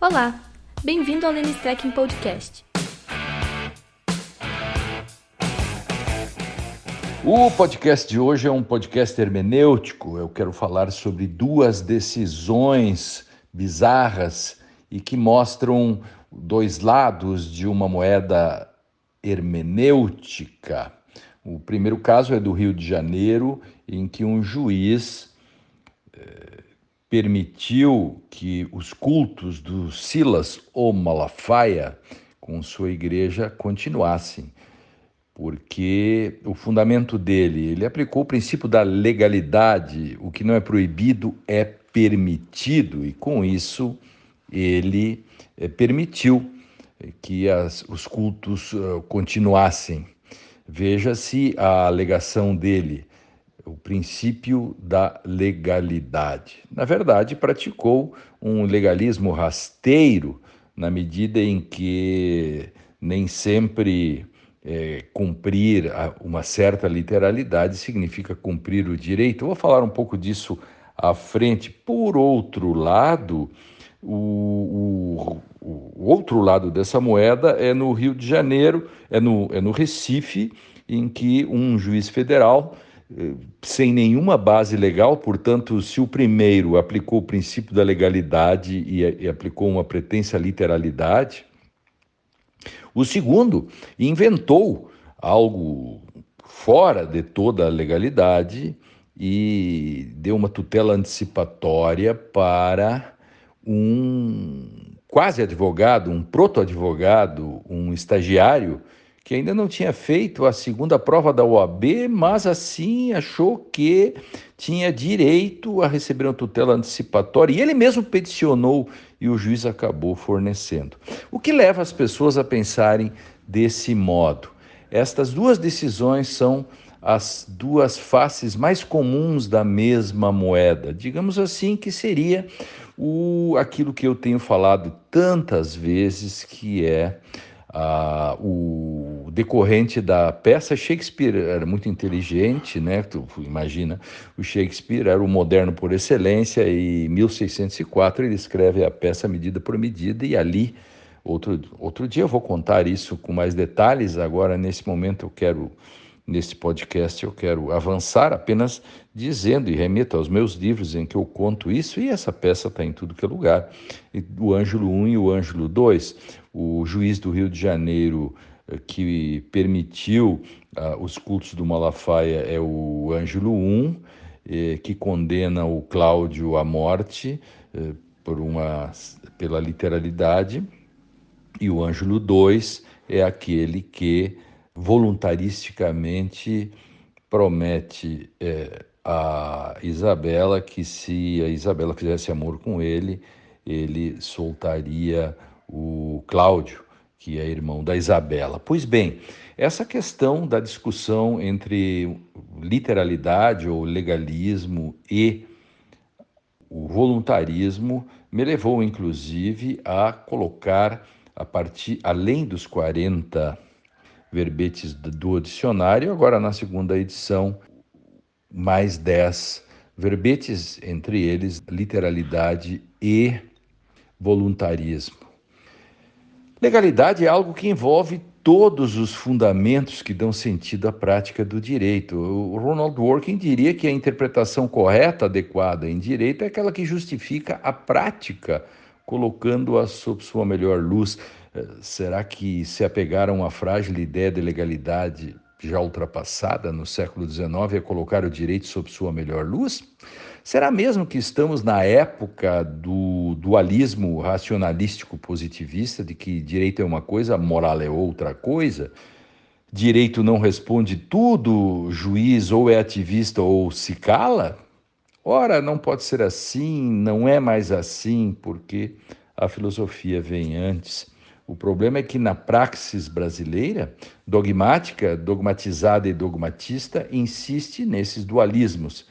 Olá, bem-vindo ao Lenis Trekking Podcast. O podcast de hoje é um podcast hermenêutico. Eu quero falar sobre duas decisões bizarras e que mostram dois lados de uma moeda hermenêutica. O primeiro caso é do Rio de Janeiro, em que um juiz eh, permitiu que os cultos do Silas ou Malafaia com sua igreja continuassem, porque o fundamento dele, ele aplicou o princípio da legalidade, o que não é proibido é permitido, e com isso ele é, permitiu que as, os cultos uh, continuassem. Veja-se a alegação dele o princípio da legalidade. Na verdade, praticou um legalismo rasteiro, na medida em que nem sempre é, cumprir uma certa literalidade significa cumprir o direito. Eu vou falar um pouco disso à frente. Por outro lado, o, o, o outro lado dessa moeda é no Rio de Janeiro, é no, é no Recife, em que um juiz federal sem nenhuma base legal, portanto, se o primeiro aplicou o princípio da legalidade e, e aplicou uma pretensa literalidade, o segundo inventou algo fora de toda a legalidade e deu uma tutela antecipatória para um quase advogado, um proto-advogado, um estagiário que ainda não tinha feito a segunda prova da OAB, mas assim achou que tinha direito a receber uma tutela antecipatória e ele mesmo peticionou e o juiz acabou fornecendo. O que leva as pessoas a pensarem desse modo? Estas duas decisões são as duas faces mais comuns da mesma moeda. Digamos assim que seria o aquilo que eu tenho falado tantas vezes que é ah, o decorrente da peça, Shakespeare era muito inteligente, né? Tu imagina, o Shakespeare era o moderno por excelência e em 1604 ele escreve a peça Medida por Medida e ali outro outro dia eu vou contar isso com mais detalhes. Agora nesse momento eu quero nesse podcast eu quero avançar apenas dizendo e remeto aos meus livros em que eu conto isso, e essa peça está em tudo que é lugar. O Ângelo 1 e o Ângelo 2 o juiz do Rio de Janeiro que permitiu uh, os cultos do Malafaia é o Ângelo I, eh, que condena o Cláudio à morte eh, por uma, pela literalidade, e o Ângelo II é aquele que voluntaristicamente promete eh, a Isabela que se a Isabela fizesse amor com ele, ele soltaria o Cláudio, que é irmão da Isabela. Pois bem, essa questão da discussão entre literalidade ou legalismo e o voluntarismo me levou, inclusive, a colocar, a partir, além dos 40 verbetes do dicionário, agora na segunda edição, mais 10 verbetes, entre eles literalidade e voluntarismo. Legalidade é algo que envolve todos os fundamentos que dão sentido à prática do direito. O Ronald Dworkin diria que a interpretação correta, adequada em direito é aquela que justifica a prática, colocando-a sob sua melhor luz. Eh, será que se apegaram à frágil ideia de legalidade já ultrapassada no século XIX a colocar o direito sob sua melhor luz? Será mesmo que estamos na época do dualismo racionalístico positivista, de que direito é uma coisa, moral é outra coisa? Direito não responde tudo, juiz ou é ativista ou se cala? Ora, não pode ser assim, não é mais assim, porque a filosofia vem antes. O problema é que na praxis brasileira, dogmática, dogmatizada e dogmatista, insiste nesses dualismos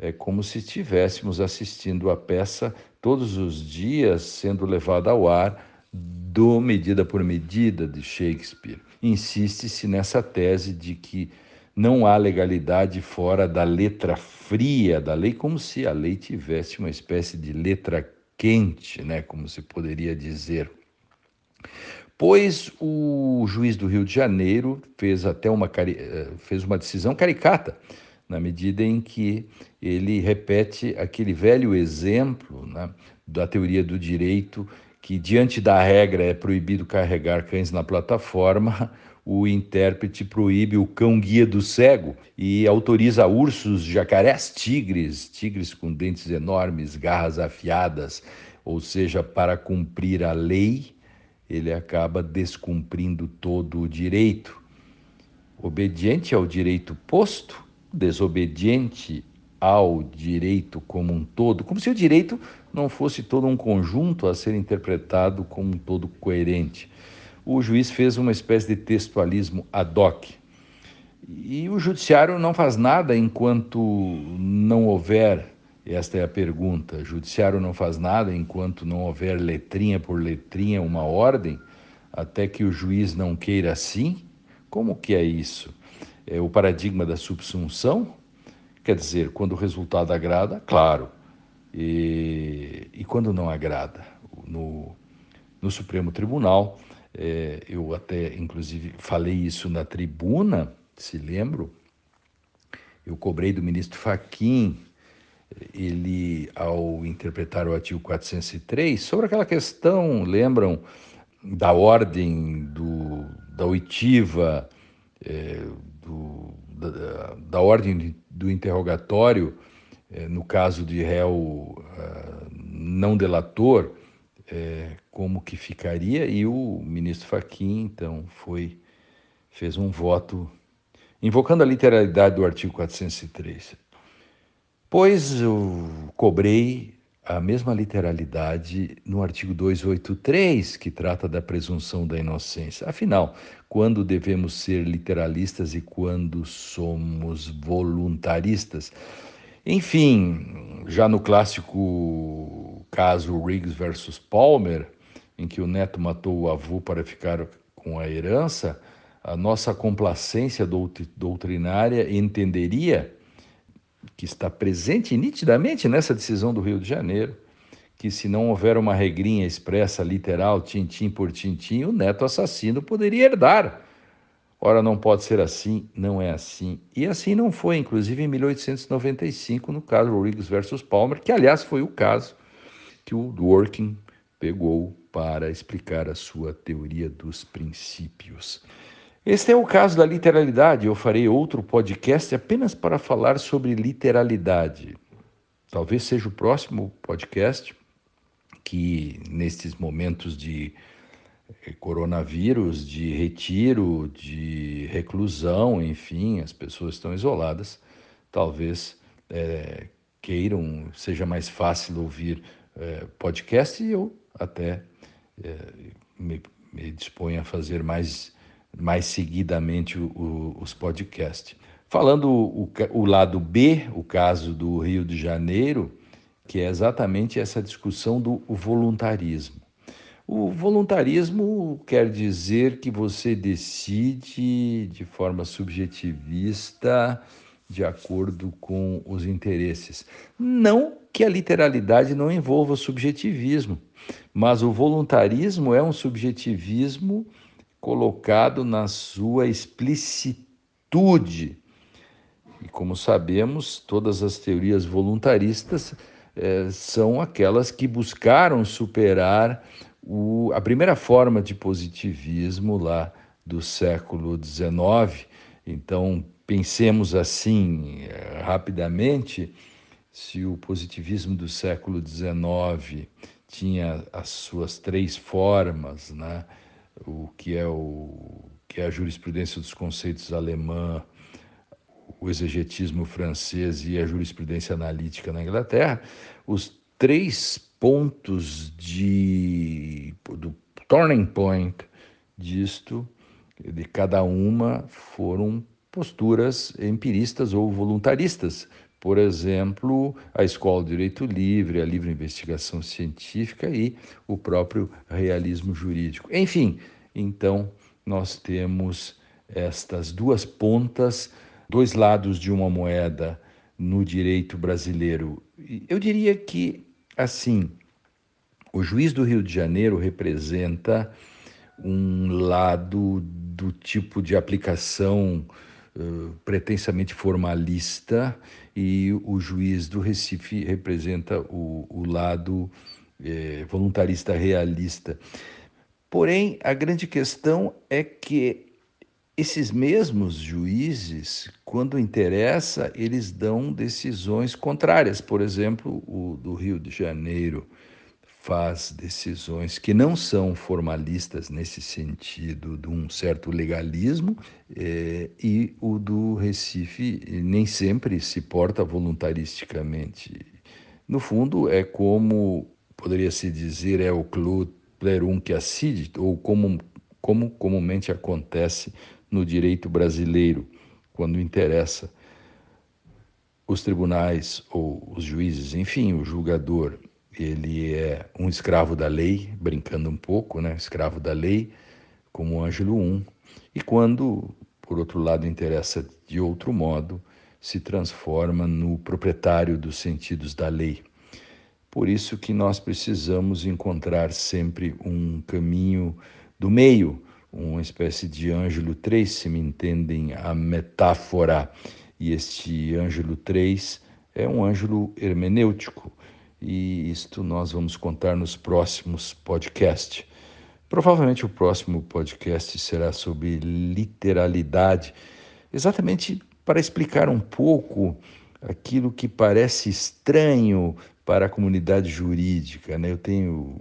é como se estivéssemos assistindo a peça todos os dias sendo levada ao ar do Medida por Medida de Shakespeare. Insiste-se nessa tese de que não há legalidade fora da letra fria da lei, como se a lei tivesse uma espécie de letra quente, né, como se poderia dizer. Pois o juiz do Rio de Janeiro fez até uma, eh, fez uma decisão caricata, na medida em que ele repete aquele velho exemplo né, da teoria do direito que, diante da regra, é proibido carregar cães na plataforma, o intérprete proíbe o cão-guia do cego e autoriza ursos, jacarés, tigres, tigres com dentes enormes, garras afiadas, ou seja, para cumprir a lei, ele acaba descumprindo todo o direito. Obediente ao direito posto, desobediente ao direito como um todo, como se o direito não fosse todo um conjunto a ser interpretado como um todo coerente o juiz fez uma espécie de textualismo ad hoc. E o judiciário não faz nada enquanto não houver, esta é a pergunta, o judiciário não faz nada enquanto não houver letrinha por letrinha uma ordem, até que o juiz não queira assim? Como que é isso? É o paradigma da subsunção? Quer dizer, quando o resultado agrada, claro, e, e quando não agrada. No, no Supremo Tribunal, é, eu até, inclusive, falei isso na tribuna, se lembro. Eu cobrei do ministro Faquim, ele, ao interpretar o artigo 403, sobre aquela questão, lembram, da ordem do, da oitiva, é, do, da, da, ordem do interrogatório, é, no caso de réu uh, não delator, é, como que ficaria e o ministro Fachin então foi fez um voto invocando a literalidade do artigo 403. Pois eu cobrei a mesma literalidade no artigo 283, que trata da presunção da inocência. Afinal, quando devemos ser literalistas e quando somos voluntaristas? Enfim, já no clássico caso Riggs versus Palmer, em que o neto matou o avô para ficar com a herança, a nossa complacência doutrinária entenderia que está presente nitidamente nessa decisão do Rio de Janeiro, que se não houver uma regrinha expressa, literal, tintim por tintim, o neto assassino poderia herdar Ora, não pode ser assim, não é assim. E assim não foi, inclusive em 1895, no caso Rodrigues versus Palmer, que aliás foi o caso que o Dworkin pegou para explicar a sua teoria dos princípios. Este é o caso da literalidade. Eu farei outro podcast apenas para falar sobre literalidade. Talvez seja o próximo podcast que, nestes momentos de coronavírus, de retiro, de reclusão, enfim, as pessoas estão isoladas, talvez é, queiram, seja mais fácil ouvir é, podcast e eu até é, me, me disponho a fazer mais, mais seguidamente o, o, os podcasts. Falando o, o lado B, o caso do Rio de Janeiro, que é exatamente essa discussão do voluntarismo. O voluntarismo quer dizer que você decide de forma subjetivista, de acordo com os interesses. Não que a literalidade não envolva subjetivismo, mas o voluntarismo é um subjetivismo colocado na sua explicitude. E como sabemos, todas as teorias voluntaristas eh, são aquelas que buscaram superar o, a primeira forma de positivismo lá do século XIX. Então, pensemos assim eh, rapidamente: se o positivismo do século XIX tinha as suas três formas, né? O que é o que é a jurisprudência dos conceitos alemã, o exegetismo francês e a jurisprudência analítica na Inglaterra, os três pontos de do turning point disto, de cada uma foram posturas empiristas ou voluntaristas. Por exemplo, a Escola de Direito Livre, a livre investigação científica e o próprio realismo jurídico. Enfim, então nós temos estas duas pontas, dois lados de uma moeda no direito brasileiro. Eu diria que assim, O juiz do Rio de Janeiro representa um lado do tipo de aplicação uh, pretensamente formalista e o juiz do Recife representa o, o lado eh, voluntarista realista. Porém, a grande questão é que esses mesmos juízes, quando interessa, eles dão decisões contrárias. Por exemplo, o do Rio de Janeiro faz decisões que não são formalistas nesse sentido de um certo legalismo, é, e o do Recife nem sempre se porta voluntaristicamente. No fundo, é como poderia se dizer é o clut plerum que acide, ou como, como comumente acontece no direito brasileiro, quando interessa os tribunais ou os juízes, enfim, o julgador ele é um escravo da lei, brincando um pouco, né? escravo da lei, como Ângelo I, e quando, por outro lado, interessa de outro modo, se transforma no proprietário dos sentidos da lei. Por isso que nós precisamos encontrar sempre um caminho do meio, uma espécie de Ângelo 3, se me entendem a metáfora. E este Ângelo 3 é um ângelo hermenêutico, e isto nós vamos contar nos próximos podcasts. Provavelmente o próximo podcast será sobre literalidade, exatamente para explicar um pouco aquilo que parece estranho para a comunidade jurídica. Né? Eu tenho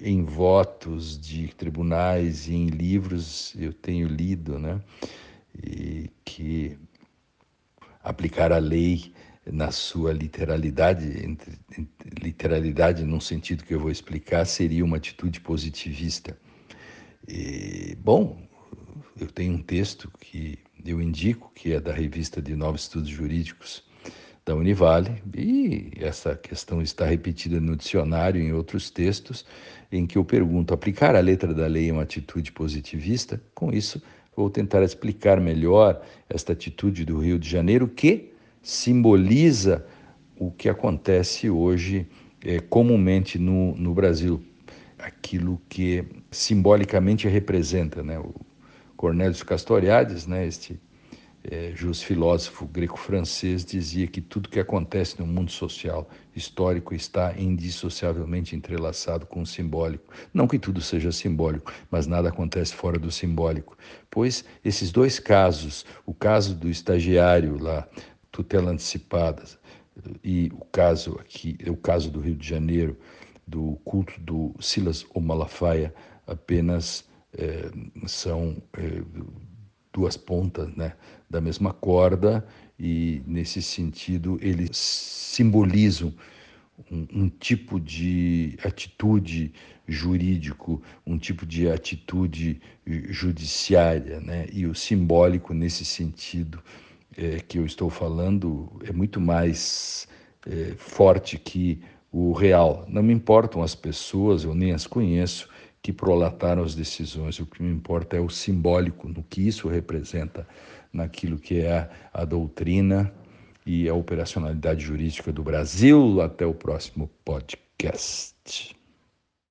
em votos de tribunais e em livros, eu tenho lido né? e que aplicar a lei na sua literalidade, entre, literalidade num sentido que eu vou explicar, seria uma atitude positivista. E, bom, eu tenho um texto que eu indico, que é da revista de Novos Estudos Jurídicos da Univale, e essa questão está repetida no dicionário em outros textos, em que eu pergunto: aplicar a letra da lei é uma atitude positivista? Com isso, vou tentar explicar melhor esta atitude do Rio de Janeiro, que simboliza o que acontece hoje é, comumente no, no Brasil, aquilo que simbolicamente representa. Né? O Cornélio Castoriadis, né, este é, jus filósofo greco-francês, dizia que tudo que acontece no mundo social histórico está indissociavelmente entrelaçado com o simbólico. Não que tudo seja simbólico, mas nada acontece fora do simbólico. Pois esses dois casos, o caso do estagiário lá tutela antecipada e o caso aqui, o caso do Rio de Janeiro, do culto do Silas ou Malafaia, apenas é, são é, duas pontas né, da mesma corda e, nesse sentido, eles simbolizam um, um, tipo de atitude jurídico, um tipo de atitude judiciária, né? e o simbólico, nesse sentido, é, que eu estou falando é muito mais é, forte que o real. Não me importam as pessoas, eu nem as conheço, que prolataram as decisões. O que me importa é o simbólico, no que isso representa, naquilo que é a, a doutrina e a operacionalidade jurídica do Brasil. Até o próximo podcast.